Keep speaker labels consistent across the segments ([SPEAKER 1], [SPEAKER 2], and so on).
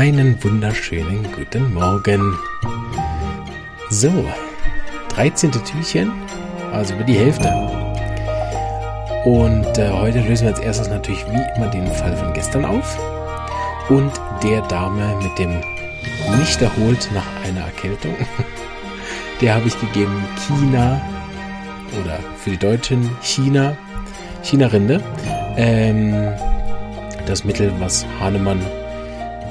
[SPEAKER 1] Einen wunderschönen guten Morgen. So, 13. Türchen, also über die Hälfte. Und äh, heute lösen wir als erstes natürlich wie immer den Fall von gestern auf. Und der Dame mit dem nicht erholt nach einer Erkältung, der habe ich gegeben China oder für die Deutschen China, China-Rinde. Ähm, das Mittel, was Hahnemann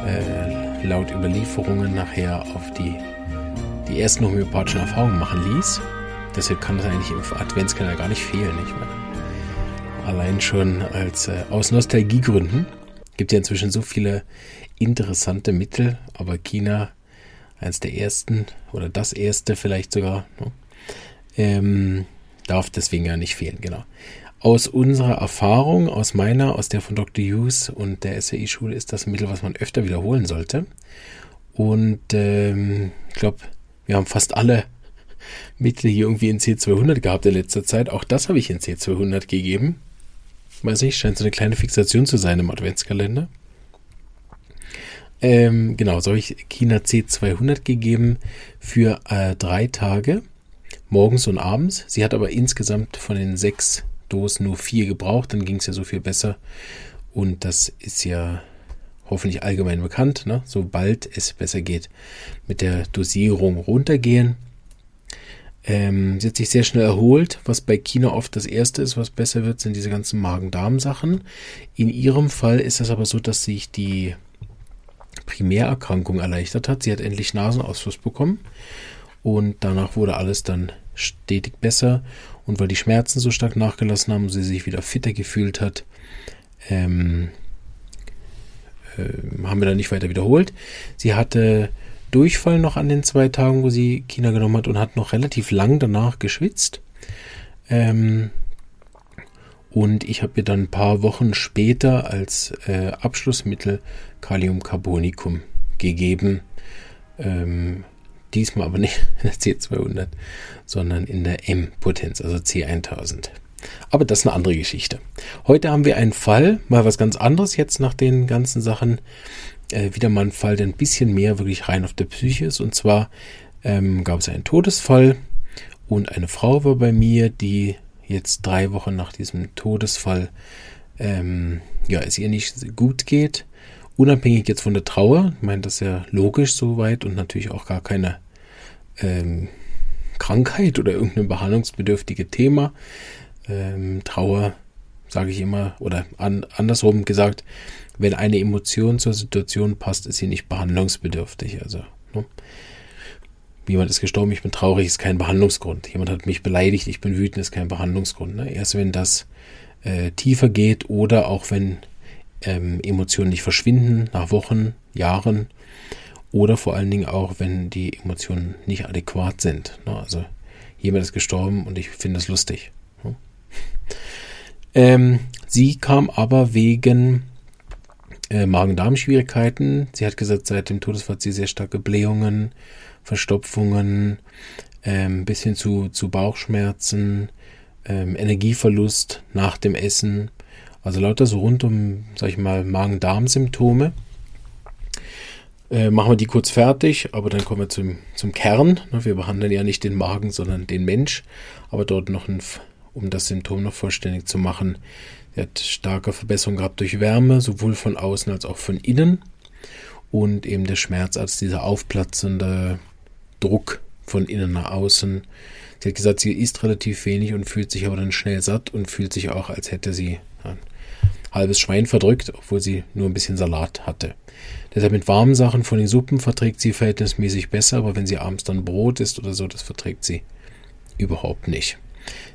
[SPEAKER 1] äh, laut Überlieferungen nachher auf die, die ersten homöopathischen Erfahrungen machen ließ. Deshalb kann das eigentlich im Adventskalender gar nicht fehlen. Nicht mehr. Allein schon als äh, aus Nostalgiegründen gibt ja inzwischen so viele interessante Mittel, aber China eins der ersten oder das erste vielleicht sogar ne? ähm, darf deswegen ja nicht fehlen. Genau aus unserer Erfahrung, aus meiner, aus der von Dr. Hughes und der SAI-Schule, ist das ein Mittel, was man öfter wiederholen sollte. Und ähm, ich glaube, wir haben fast alle Mittel hier irgendwie in C200 gehabt in letzter Zeit. Auch das habe ich in C200 gegeben. Weiß nicht, scheint so eine kleine Fixation zu sein im Adventskalender. Ähm, genau, so habe ich China C200 gegeben für äh, drei Tage, morgens und abends. Sie hat aber insgesamt von den sechs Dosen nur vier gebraucht, dann ging es ja so viel besser. Und das ist ja hoffentlich allgemein bekannt, ne? sobald es besser geht, mit der Dosierung runtergehen. Ähm, sie hat sich sehr schnell erholt, was bei China oft das erste ist, was besser wird, sind diese ganzen Magen-Darm-Sachen. In ihrem Fall ist es aber so, dass sich die Primärerkrankung erleichtert hat. Sie hat endlich Nasenausfluss bekommen und danach wurde alles dann stetig besser und weil die Schmerzen so stark nachgelassen haben sie sich wieder fitter gefühlt hat, ähm, äh, haben wir dann nicht weiter wiederholt. Sie hatte Durchfall noch an den zwei Tagen, wo sie China genommen hat und hat noch relativ lang danach geschwitzt. Ähm, und ich habe ihr dann ein paar Wochen später als äh, Abschlussmittel Kaliumcarbonicum gegeben. Ähm, Diesmal aber nicht in der C200, sondern in der M-Potenz, also C1000. Aber das ist eine andere Geschichte. Heute haben wir einen Fall, mal was ganz anderes jetzt nach den ganzen Sachen. Äh, wieder mal ein Fall, der ein bisschen mehr wirklich rein auf der Psyche ist. Und zwar ähm, gab es einen Todesfall und eine Frau war bei mir, die jetzt drei Wochen nach diesem Todesfall ähm, ja, es ihr nicht gut geht unabhängig jetzt von der Trauer, ich meine, das ist ja logisch soweit und natürlich auch gar keine ähm, Krankheit oder irgendein behandlungsbedürftige Thema. Ähm, Trauer, sage ich immer, oder an, andersrum gesagt, wenn eine Emotion zur Situation passt, ist sie nicht behandlungsbedürftig. Also, ne? jemand ist gestorben, ich bin traurig, ist kein Behandlungsgrund. Jemand hat mich beleidigt, ich bin wütend, ist kein Behandlungsgrund. Ne? Erst wenn das äh, tiefer geht oder auch wenn ähm, Emotionen nicht verschwinden nach Wochen, Jahren oder vor allen Dingen auch, wenn die Emotionen nicht adäquat sind. Ne? Also jemand ist gestorben und ich finde es lustig. Ne? Ähm, sie kam aber wegen äh, Magen-Darm-Schwierigkeiten. Sie hat gesagt, seit dem Todesfall hat sie sehr starke Blähungen, Verstopfungen, ähm, bis hin zu, zu Bauchschmerzen, ähm, Energieverlust nach dem Essen, also lauter so rund um, sag ich mal, Magen-Darm-Symptome. Äh, machen wir die kurz fertig, aber dann kommen wir zum, zum Kern. Ne, wir behandeln ja nicht den Magen, sondern den Mensch. Aber dort noch, ein, um das Symptom noch vollständig zu machen, er hat starke Verbesserung gehabt durch Wärme, sowohl von außen als auch von innen. Und eben der Schmerz als dieser aufplatzende Druck von innen nach außen. Sie hat gesagt, sie isst relativ wenig und fühlt sich aber dann schnell satt und fühlt sich auch, als hätte sie halbes Schwein verdrückt, obwohl sie nur ein bisschen Salat hatte. Deshalb mit warmen Sachen von den Suppen verträgt sie verhältnismäßig besser, aber wenn sie abends dann Brot isst oder so, das verträgt sie überhaupt nicht.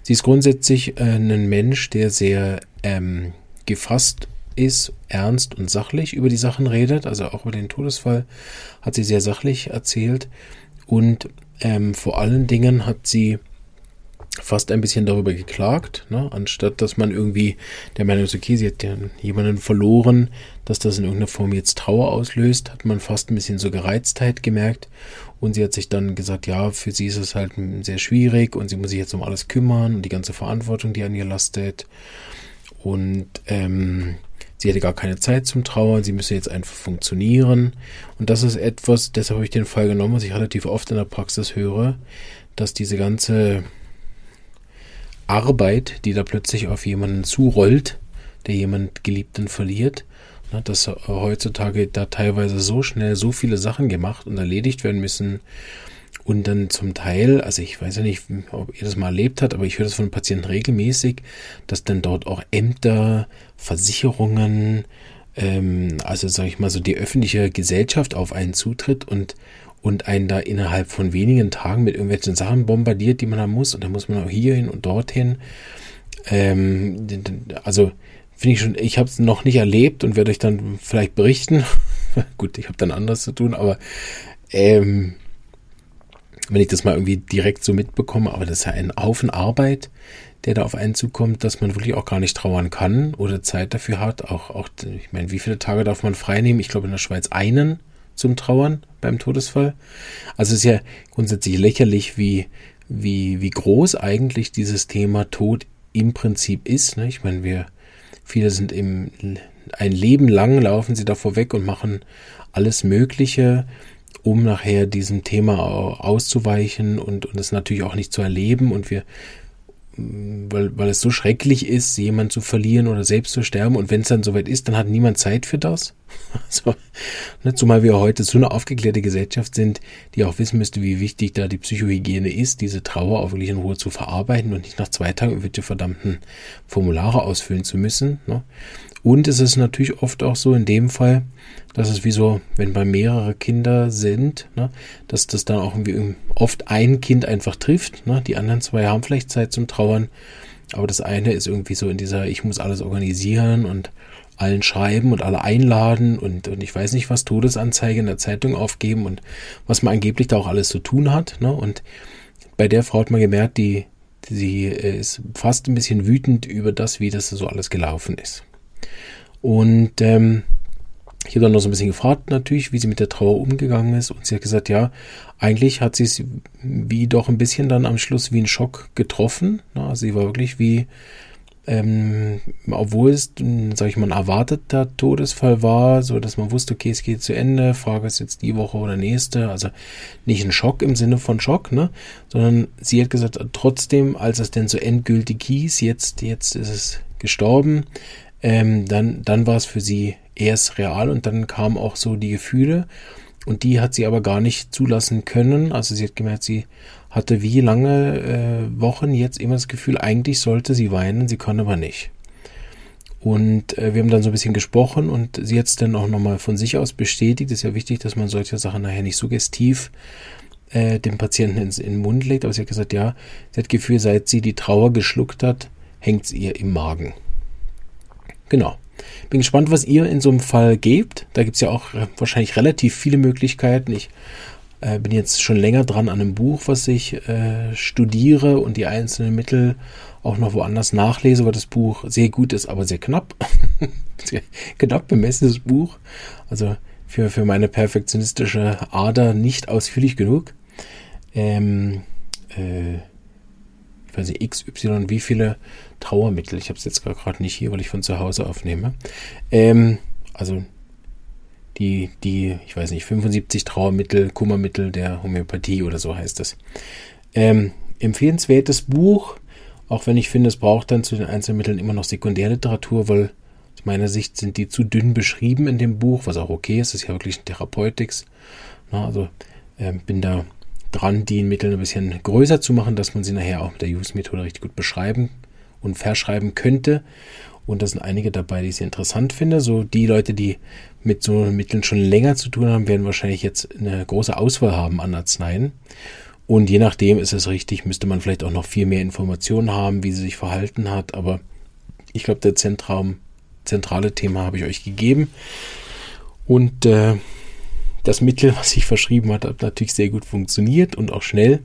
[SPEAKER 1] Sie ist grundsätzlich äh, ein Mensch, der sehr ähm, gefasst ist, ernst und sachlich über die Sachen redet. Also auch über den Todesfall hat sie sehr sachlich erzählt. Und ähm, vor allen Dingen hat sie fast ein bisschen darüber geklagt, ne? anstatt dass man irgendwie der Meinung ist, okay, sie hat jemanden verloren, dass das in irgendeiner Form jetzt Trauer auslöst, hat man fast ein bisschen so Gereiztheit gemerkt und sie hat sich dann gesagt, ja, für sie ist es halt sehr schwierig und sie muss sich jetzt um alles kümmern und die ganze Verantwortung, die an ihr lastet und ähm, sie hätte gar keine Zeit zum Trauern, sie müsse jetzt einfach funktionieren. Und das ist etwas, deshalb habe ich den Fall genommen, was ich relativ oft in der Praxis höre, dass diese ganze Arbeit, die da plötzlich auf jemanden zurollt, der jemand Geliebten verliert, ne, dass heutzutage da teilweise so schnell so viele Sachen gemacht und erledigt werden müssen und dann zum Teil, also ich weiß ja nicht, ob ihr das mal erlebt habt, aber ich höre das von Patienten regelmäßig, dass dann dort auch Ämter, Versicherungen, ähm, also sage ich mal so die öffentliche Gesellschaft auf einen zutritt und und einen da innerhalb von wenigen Tagen mit irgendwelchen Sachen bombardiert, die man da muss. Und da muss man auch hierhin und dorthin. Ähm, also finde ich schon, ich habe es noch nicht erlebt und werde euch dann vielleicht berichten. Gut, ich habe dann anders zu tun, aber ähm, wenn ich das mal irgendwie direkt so mitbekomme, aber das ist ja ein Haufen Arbeit, der da auf einen zukommt, dass man wirklich auch gar nicht trauern kann oder Zeit dafür hat. Auch, auch ich meine, wie viele Tage darf man frei nehmen? Ich glaube in der Schweiz einen zum Trauern beim Todesfall. Also es ist ja grundsätzlich lächerlich, wie, wie, wie groß eigentlich dieses Thema Tod im Prinzip ist. Ne? Ich meine, wir, viele sind im, ein Leben lang laufen sie davor weg und machen alles Mögliche, um nachher diesem Thema auszuweichen und, und es natürlich auch nicht zu erleben. Und wir, weil, weil es so schrecklich ist, jemanden zu verlieren oder selbst zu sterben. Und wenn es dann soweit ist, dann hat niemand Zeit für das. Also, ne, zumal wir heute so eine aufgeklärte Gesellschaft sind, die auch wissen müsste, wie wichtig da die Psychohygiene ist, diese Trauer auch wirklich in Ruhe zu verarbeiten und nicht nach zwei Tagen irgendwelche verdammten Formulare ausfüllen zu müssen. Ne? Und es ist natürlich oft auch so in dem Fall, dass es wie so, wenn bei mehrere Kinder sind, ne, dass das dann auch irgendwie oft ein Kind einfach trifft. Ne? Die anderen zwei haben vielleicht Zeit zum Trauern, aber das eine ist irgendwie so in dieser, ich muss alles organisieren und allen schreiben und alle einladen und, und ich weiß nicht was, Todesanzeige in der Zeitung aufgeben und was man angeblich da auch alles zu tun hat. Ne? Und bei der Frau hat man gemerkt, die, sie äh, ist fast ein bisschen wütend über das, wie das so alles gelaufen ist. Und ähm, ich habe dann noch so ein bisschen gefragt natürlich, wie sie mit der Trauer umgegangen ist. Und sie hat gesagt, ja, eigentlich hat sie es wie doch ein bisschen dann am Schluss wie ein Schock getroffen. Also sie war wirklich wie, ähm, obwohl es, sage ich mal, ein erwarteter Todesfall war, so dass man wusste, okay, es geht zu Ende, Frage ist jetzt die Woche oder nächste, also nicht ein Schock im Sinne von Schock, ne, sondern sie hat gesagt, trotzdem, als es denn so endgültig hieß, jetzt, jetzt ist es gestorben, ähm, dann, dann war es für sie erst real und dann kamen auch so die Gefühle und die hat sie aber gar nicht zulassen können. Also sie hat gemerkt, sie hatte wie lange äh, Wochen jetzt immer das Gefühl, eigentlich sollte sie weinen, sie kann aber nicht. Und äh, wir haben dann so ein bisschen gesprochen und sie hat es dann auch nochmal von sich aus bestätigt. ist ja wichtig, dass man solche Sachen nachher nicht suggestiv äh, dem Patienten ins, in den Mund legt. Aber sie hat gesagt, ja, sie hat Gefühl, seit sie die Trauer geschluckt hat, hängt es ihr im Magen. Genau. Bin gespannt, was ihr in so einem Fall gebt. Da gibt es ja auch wahrscheinlich relativ viele Möglichkeiten. Ich äh, bin jetzt schon länger dran an einem Buch, was ich äh, studiere und die einzelnen Mittel auch noch woanders nachlese, weil das Buch sehr gut ist, aber sehr knapp. sehr knapp bemessenes Buch. Also für, für meine perfektionistische Ader nicht ausführlich genug. Ähm, äh, ich weiß nicht, XY, wie viele Trauermittel. Ich habe es jetzt gerade nicht hier, weil ich von zu Hause aufnehme. Ähm, also die, die, ich weiß nicht, 75 Trauermittel, Kummermittel der Homöopathie oder so heißt das. Ähm, empfehlenswertes Buch, auch wenn ich finde, es braucht dann zu den Einzelmitteln immer noch Sekundärliteratur, weil aus meiner Sicht sind die zu dünn beschrieben in dem Buch, was auch okay ist, das ist ja wirklich ein Therapeutics. Na, also ähm, bin da dran, die Mittel ein bisschen größer zu machen, dass man sie nachher auch mit der Use-Methode richtig gut beschreiben und verschreiben könnte. Und da sind einige dabei, die ich sehr interessant finde. So die Leute, die mit so Mitteln schon länger zu tun haben, werden wahrscheinlich jetzt eine große Auswahl haben an Arzneien. Und je nachdem ist es richtig, müsste man vielleicht auch noch viel mehr Informationen haben, wie sie sich verhalten hat. Aber ich glaube, der Zentrum, zentrale Thema habe ich euch gegeben. Und äh, das Mittel, was ich verschrieben habe, hat natürlich sehr gut funktioniert und auch schnell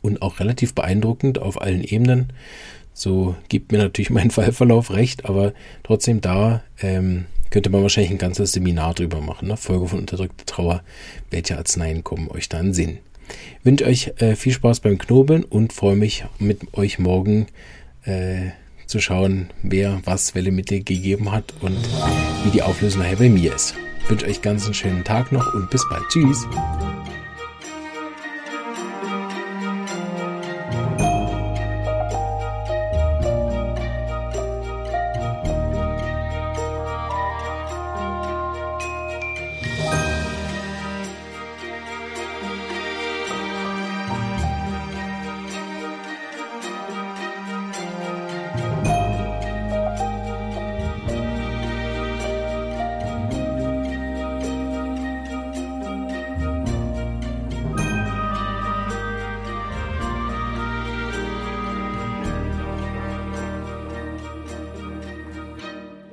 [SPEAKER 1] und auch relativ beeindruckend auf allen Ebenen. So gibt mir natürlich mein Fallverlauf recht, aber trotzdem da ähm, könnte man wahrscheinlich ein ganzes Seminar drüber machen. Ne? Folge von unterdrückter Trauer. Welche Arzneien kommen euch da in Sinn? Ich wünsche euch äh, viel Spaß beim Knobeln und freue mich mit euch morgen äh, zu schauen, wer was welche Mittel gegeben hat und wie die Auflösung nachher bei mir ist. Ich wünsche euch ganz einen schönen Tag noch und bis bald. Tschüss.